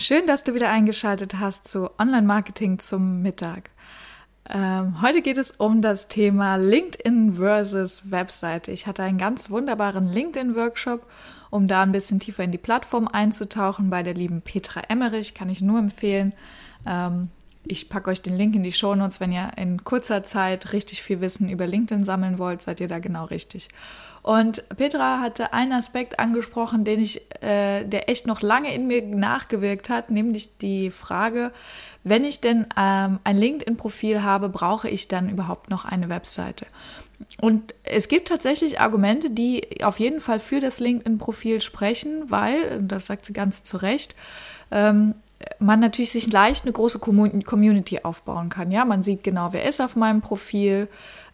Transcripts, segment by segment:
Schön, dass du wieder eingeschaltet hast zu Online-Marketing zum Mittag. Ähm, heute geht es um das Thema LinkedIn versus Webseite. Ich hatte einen ganz wunderbaren LinkedIn-Workshop, um da ein bisschen tiefer in die Plattform einzutauchen. Bei der lieben Petra Emmerich kann ich nur empfehlen. Ähm, ich packe euch den Link in die Show Notes, wenn ihr in kurzer Zeit richtig viel Wissen über LinkedIn sammeln wollt, seid ihr da genau richtig. Und Petra hatte einen Aspekt angesprochen, den ich, äh, der echt noch lange in mir nachgewirkt hat, nämlich die Frage, wenn ich denn ähm, ein LinkedIn-Profil habe, brauche ich dann überhaupt noch eine Webseite? Und es gibt tatsächlich Argumente, die auf jeden Fall für das LinkedIn-Profil sprechen, weil, das sagt sie ganz zu Recht, ähm, man natürlich sich leicht eine große Community aufbauen kann. Ja, man sieht genau, wer ist auf meinem Profil,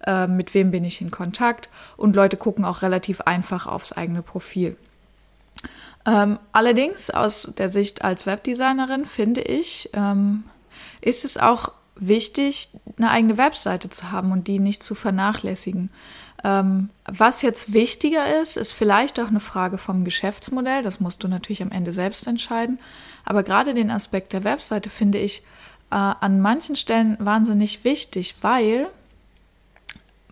äh, mit wem bin ich in Kontakt und Leute gucken auch relativ einfach aufs eigene Profil. Ähm, allerdings aus der Sicht als Webdesignerin finde ich, ähm, ist es auch wichtig, eine eigene Webseite zu haben und die nicht zu vernachlässigen. Ähm, was jetzt wichtiger ist, ist vielleicht auch eine Frage vom Geschäftsmodell. Das musst du natürlich am Ende selbst entscheiden. Aber gerade den Aspekt der Webseite finde ich äh, an manchen Stellen wahnsinnig wichtig, weil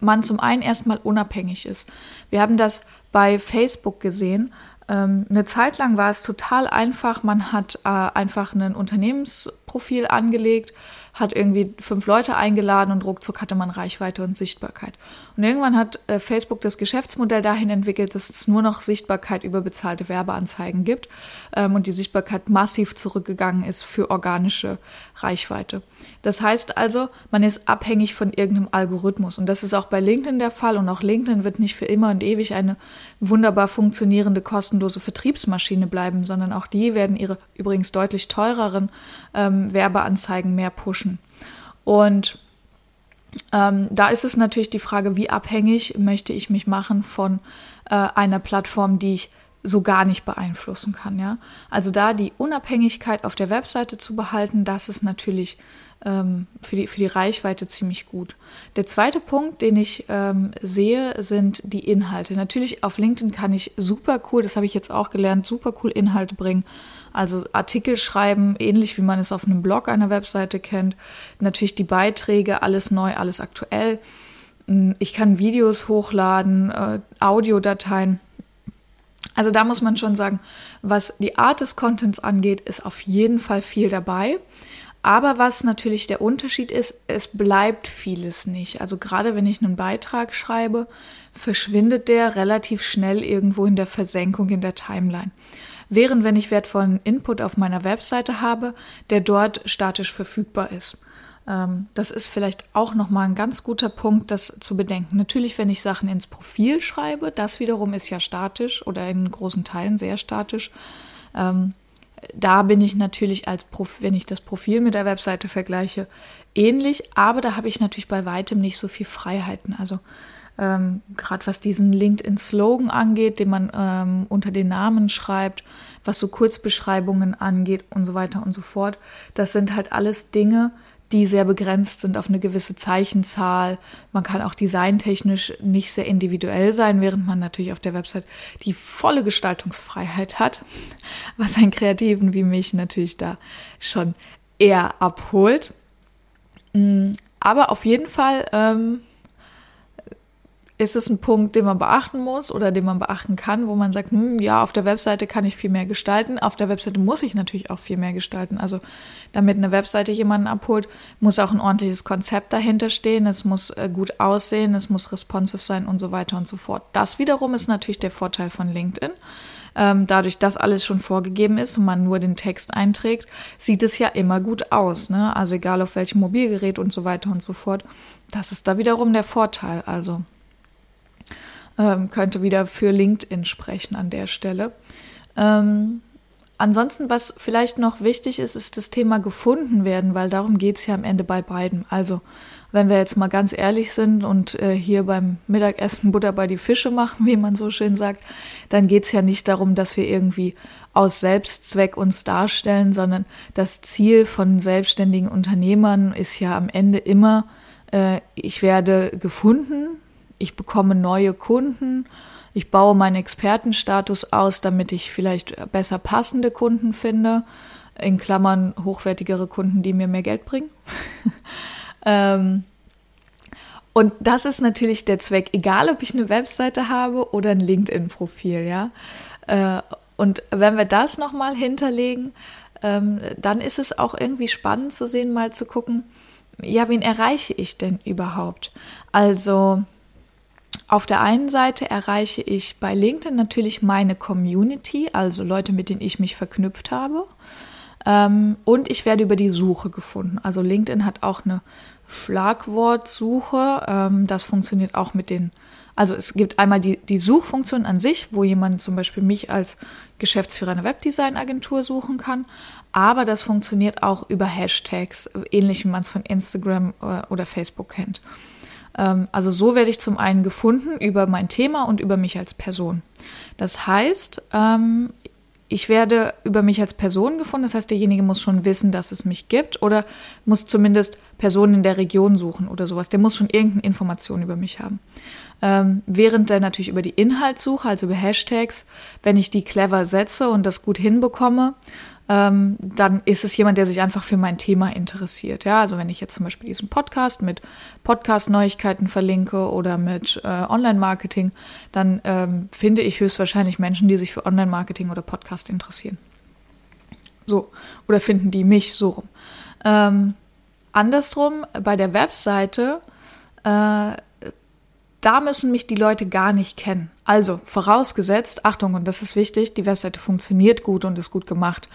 man zum einen erstmal unabhängig ist. Wir haben das bei Facebook gesehen. Ähm, eine Zeit lang war es total einfach. Man hat äh, einfach ein Unternehmensprofil angelegt hat irgendwie fünf Leute eingeladen und ruckzuck hatte man Reichweite und Sichtbarkeit. Und irgendwann hat äh, Facebook das Geschäftsmodell dahin entwickelt, dass es nur noch Sichtbarkeit über bezahlte Werbeanzeigen gibt ähm, und die Sichtbarkeit massiv zurückgegangen ist für organische Reichweite. Das heißt also, man ist abhängig von irgendeinem Algorithmus und das ist auch bei LinkedIn der Fall und auch LinkedIn wird nicht für immer und ewig eine wunderbar funktionierende kostenlose Vertriebsmaschine bleiben, sondern auch die werden ihre übrigens deutlich teureren ähm, Werbeanzeigen mehr pushen pushen. Und ähm, da ist es natürlich die Frage, wie abhängig möchte ich mich machen von äh, einer Plattform, die ich so gar nicht beeinflussen kann. Ja? Also da die Unabhängigkeit auf der Webseite zu behalten, das ist natürlich ähm, für, die, für die Reichweite ziemlich gut. Der zweite Punkt, den ich ähm, sehe, sind die Inhalte. Natürlich auf LinkedIn kann ich super cool, das habe ich jetzt auch gelernt, super cool Inhalte bringen. Also Artikel schreiben, ähnlich wie man es auf einem Blog einer Webseite kennt. Natürlich die Beiträge, alles neu, alles aktuell. Hm, ich kann Videos hochladen, äh, Audiodateien. Also da muss man schon sagen, was die Art des Contents angeht, ist auf jeden Fall viel dabei. Aber was natürlich der Unterschied ist, es bleibt vieles nicht. Also gerade wenn ich einen Beitrag schreibe, verschwindet der relativ schnell irgendwo in der Versenkung in der Timeline. Während wenn ich wertvollen Input auf meiner Webseite habe, der dort statisch verfügbar ist. Ähm, das ist vielleicht auch nochmal ein ganz guter Punkt, das zu bedenken. Natürlich, wenn ich Sachen ins Profil schreibe, das wiederum ist ja statisch oder in großen Teilen sehr statisch. Ähm, da bin ich natürlich als Prof wenn ich das Profil mit der Webseite vergleiche, ähnlich, aber da habe ich natürlich bei weitem nicht so viel Freiheiten. Also ähm, gerade was diesen LinkedIn-Slogan angeht, den man ähm, unter den Namen schreibt, was so Kurzbeschreibungen angeht und so weiter und so fort. Das sind halt alles Dinge, die sehr begrenzt sind auf eine gewisse Zeichenzahl. Man kann auch designtechnisch nicht sehr individuell sein, während man natürlich auf der Website die volle Gestaltungsfreiheit hat, was einen Kreativen wie mich natürlich da schon eher abholt. Mm, aber auf jeden Fall ähm, ist es ein Punkt, den man beachten muss oder den man beachten kann, wo man sagt, hm, ja, auf der Webseite kann ich viel mehr gestalten. Auf der Webseite muss ich natürlich auch viel mehr gestalten. Also damit eine Webseite jemanden abholt, muss auch ein ordentliches Konzept dahinter stehen. Es muss äh, gut aussehen, es muss responsive sein und so weiter und so fort. Das wiederum ist natürlich der Vorteil von LinkedIn. Ähm, dadurch, dass alles schon vorgegeben ist und man nur den Text einträgt, sieht es ja immer gut aus. Ne? Also egal auf welchem Mobilgerät und so weiter und so fort. Das ist da wiederum der Vorteil. Also ähm, könnte wieder für LinkedIn sprechen an der Stelle. Ähm, ansonsten, was vielleicht noch wichtig ist, ist das Thema gefunden werden, weil darum geht es ja am Ende bei beiden. Also wenn wir jetzt mal ganz ehrlich sind und äh, hier beim Mittagessen Butter bei die Fische machen, wie man so schön sagt, dann geht es ja nicht darum, dass wir irgendwie aus Selbstzweck uns darstellen, sondern das Ziel von selbstständigen Unternehmern ist ja am Ende immer, äh, ich werde gefunden, ich bekomme neue Kunden, ich baue meinen Expertenstatus aus, damit ich vielleicht besser passende Kunden finde, in Klammern hochwertigere Kunden, die mir mehr Geld bringen. Ähm, und das ist natürlich der Zweck, egal ob ich eine Webseite habe oder ein LinkedIn-Profil, ja. Äh, und wenn wir das nochmal hinterlegen, ähm, dann ist es auch irgendwie spannend zu sehen, mal zu gucken, ja, wen erreiche ich denn überhaupt? Also auf der einen Seite erreiche ich bei LinkedIn natürlich meine Community, also Leute, mit denen ich mich verknüpft habe. Ähm, und ich werde über die Suche gefunden. Also LinkedIn hat auch eine Schlagwortsuche. Ähm, das funktioniert auch mit den, also es gibt einmal die, die Suchfunktion an sich, wo jemand zum Beispiel mich als Geschäftsführer einer Webdesign-Agentur suchen kann. Aber das funktioniert auch über Hashtags, ähnlich wie man es von Instagram äh, oder Facebook kennt. Ähm, also so werde ich zum einen gefunden über mein Thema und über mich als Person. Das heißt, ähm, ich werde über mich als Person gefunden. Das heißt, derjenige muss schon wissen, dass es mich gibt oder muss zumindest Personen in der Region suchen oder sowas. Der muss schon irgendeine Information über mich haben. Ähm, während der natürlich über die Inhaltssuche, also über Hashtags, wenn ich die clever setze und das gut hinbekomme, ähm, dann ist es jemand, der sich einfach für mein Thema interessiert. Ja, also wenn ich jetzt zum Beispiel diesen Podcast mit Podcast-Neuigkeiten verlinke oder mit äh, Online-Marketing, dann ähm, finde ich höchstwahrscheinlich Menschen, die sich für Online-Marketing oder Podcast interessieren. So. Oder finden die mich so rum. Ähm, andersrum, bei der Webseite, äh, da müssen mich die Leute gar nicht kennen. Also vorausgesetzt, Achtung, und das ist wichtig, die Webseite funktioniert gut und ist gut gemacht.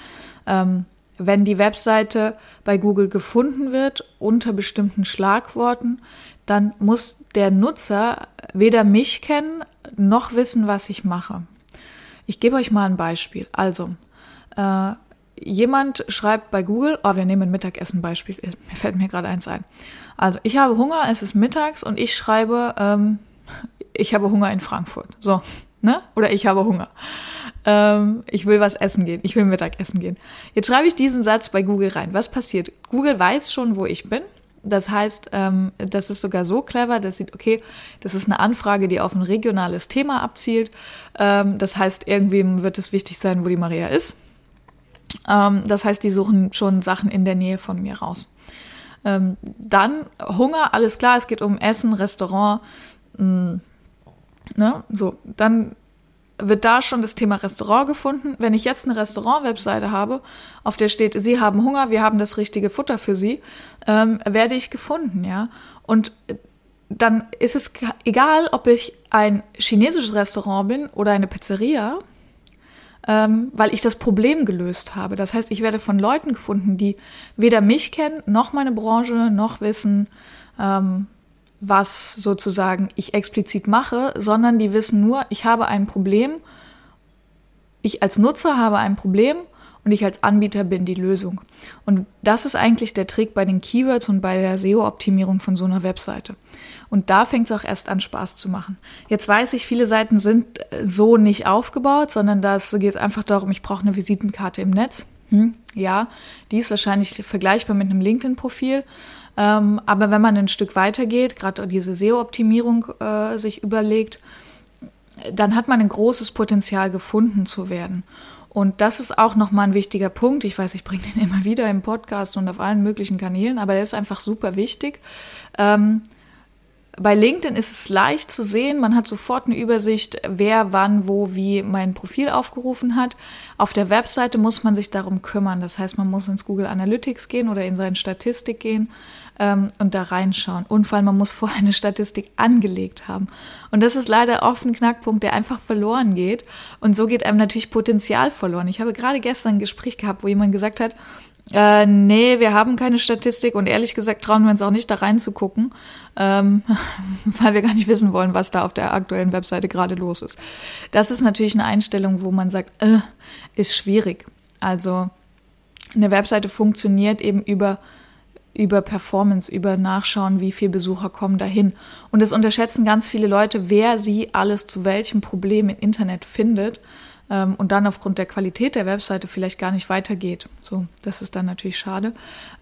Ähm, wenn die Webseite bei Google gefunden wird unter bestimmten Schlagworten, dann muss der Nutzer weder mich kennen noch wissen, was ich mache. Ich gebe euch mal ein Beispiel. Also, äh, jemand schreibt bei Google, oh, wir nehmen ein Mittagessen-Beispiel, mir fällt mir gerade eins ein. Also, ich habe Hunger, es ist mittags und ich schreibe, ähm, ich habe Hunger in Frankfurt. So, ne? Oder ich habe Hunger. Ähm, ich will was essen gehen. Ich will Mittagessen gehen. Jetzt schreibe ich diesen Satz bei Google rein. Was passiert? Google weiß schon, wo ich bin. Das heißt, ähm, das ist sogar so clever, dass sieht, okay, das ist eine Anfrage, die auf ein regionales Thema abzielt. Ähm, das heißt, irgendwem wird es wichtig sein, wo die Maria ist. Ähm, das heißt, die suchen schon Sachen in der Nähe von mir raus. Ähm, dann Hunger, alles klar, es geht um Essen, Restaurant. Mh, mm, ne? So, dann wird da schon das Thema Restaurant gefunden. Wenn ich jetzt eine Restaurant-Webseite habe, auf der steht, Sie haben Hunger, wir haben das richtige Futter für Sie, ähm, werde ich gefunden, ja. Und dann ist es egal, ob ich ein chinesisches Restaurant bin oder eine Pizzeria, ähm, weil ich das Problem gelöst habe. Das heißt, ich werde von Leuten gefunden, die weder mich kennen, noch meine Branche, noch wissen, ähm, was sozusagen ich explizit mache, sondern die wissen nur, ich habe ein Problem, ich als Nutzer habe ein Problem und ich als Anbieter bin die Lösung. Und das ist eigentlich der Trick bei den Keywords und bei der SEO-Optimierung von so einer Webseite. Und da fängt es auch erst an, Spaß zu machen. Jetzt weiß ich, viele Seiten sind so nicht aufgebaut, sondern das geht einfach darum, ich brauche eine Visitenkarte im Netz. Hm, ja, die ist wahrscheinlich vergleichbar mit einem LinkedIn-Profil. Ähm, aber wenn man ein Stück weiter geht, gerade diese SEO-Optimierung äh, sich überlegt, dann hat man ein großes Potenzial gefunden zu werden. Und das ist auch nochmal ein wichtiger Punkt. Ich weiß, ich bringe den immer wieder im Podcast und auf allen möglichen Kanälen, aber der ist einfach super wichtig. Ähm, bei LinkedIn ist es leicht zu sehen, man hat sofort eine Übersicht, wer wann, wo, wie mein Profil aufgerufen hat. Auf der Webseite muss man sich darum kümmern. Das heißt, man muss ins Google Analytics gehen oder in seine Statistik gehen ähm, und da reinschauen. Und vor allem, man muss vorher eine Statistik angelegt haben. Und das ist leider oft ein Knackpunkt, der einfach verloren geht. Und so geht einem natürlich Potenzial verloren. Ich habe gerade gestern ein Gespräch gehabt, wo jemand gesagt hat, äh, nee, wir haben keine Statistik und ehrlich gesagt trauen wir uns auch nicht da reinzugucken, ähm, weil wir gar nicht wissen wollen, was da auf der aktuellen Webseite gerade los ist. Das ist natürlich eine Einstellung, wo man sagt, äh, ist schwierig. Also eine Webseite funktioniert eben über über Performance, über Nachschauen, wie viele Besucher kommen dahin. Und das unterschätzen ganz viele Leute, wer sie alles zu welchem Problem im Internet findet ähm, und dann aufgrund der Qualität der Webseite vielleicht gar nicht weitergeht. So, das ist dann natürlich schade.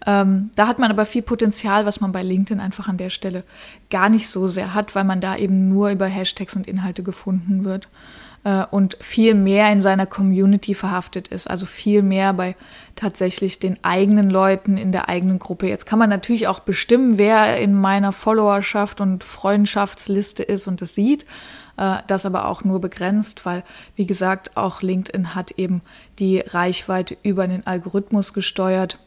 Ähm, da hat man aber viel Potenzial, was man bei LinkedIn einfach an der Stelle gar nicht so sehr hat, weil man da eben nur über Hashtags und Inhalte gefunden wird äh, und viel mehr in seiner Community verhaftet ist, also viel mehr bei tatsächlich den eigenen Leuten in der eigenen Gruppe. Jetzt kann man natürlich auch bestimmen, wer in meiner Followerschaft und Freundschaftsliste ist und das sieht das aber auch nur begrenzt, weil, wie gesagt, auch LinkedIn hat eben die Reichweite über den Algorithmus gesteuert.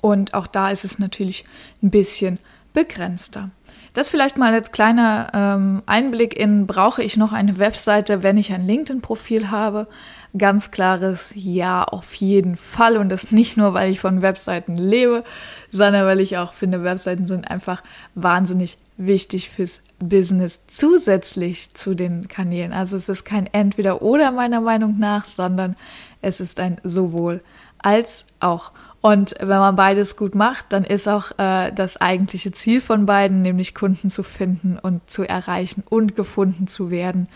Und auch da ist es natürlich ein bisschen begrenzter. Das vielleicht mal als kleiner ähm, Einblick in, brauche ich noch eine Webseite, wenn ich ein LinkedIn-Profil habe? Ganz klares Ja, auf jeden Fall. Und das nicht nur, weil ich von Webseiten lebe, sondern weil ich auch finde, Webseiten sind einfach wahnsinnig wichtig fürs Business zusätzlich zu den Kanälen. Also es ist kein Entweder oder meiner Meinung nach, sondern es ist ein sowohl als auch. Und wenn man beides gut macht, dann ist auch äh, das eigentliche Ziel von beiden, nämlich Kunden zu finden und zu erreichen und gefunden zu werden,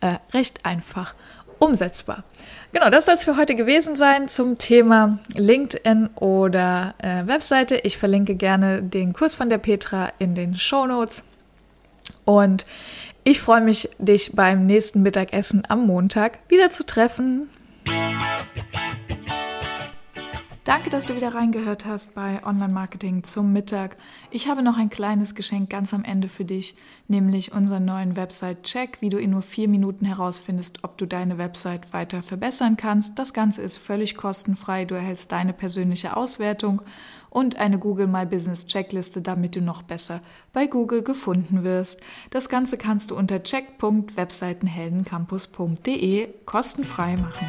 äh, recht einfach umsetzbar. Genau, das soll es für heute gewesen sein zum Thema LinkedIn oder äh, Webseite. Ich verlinke gerne den Kurs von der Petra in den Show Notes. Und ich freue mich, dich beim nächsten Mittagessen am Montag wieder zu treffen. Danke, dass du wieder reingehört hast bei Online Marketing zum Mittag. Ich habe noch ein kleines Geschenk ganz am Ende für dich, nämlich unseren neuen Website-Check, wie du in nur vier Minuten herausfindest, ob du deine Website weiter verbessern kannst. Das Ganze ist völlig kostenfrei. Du erhältst deine persönliche Auswertung und eine Google My Business Checkliste, damit du noch besser bei Google gefunden wirst. Das Ganze kannst du unter check.webseitenheldencampus.de kostenfrei machen.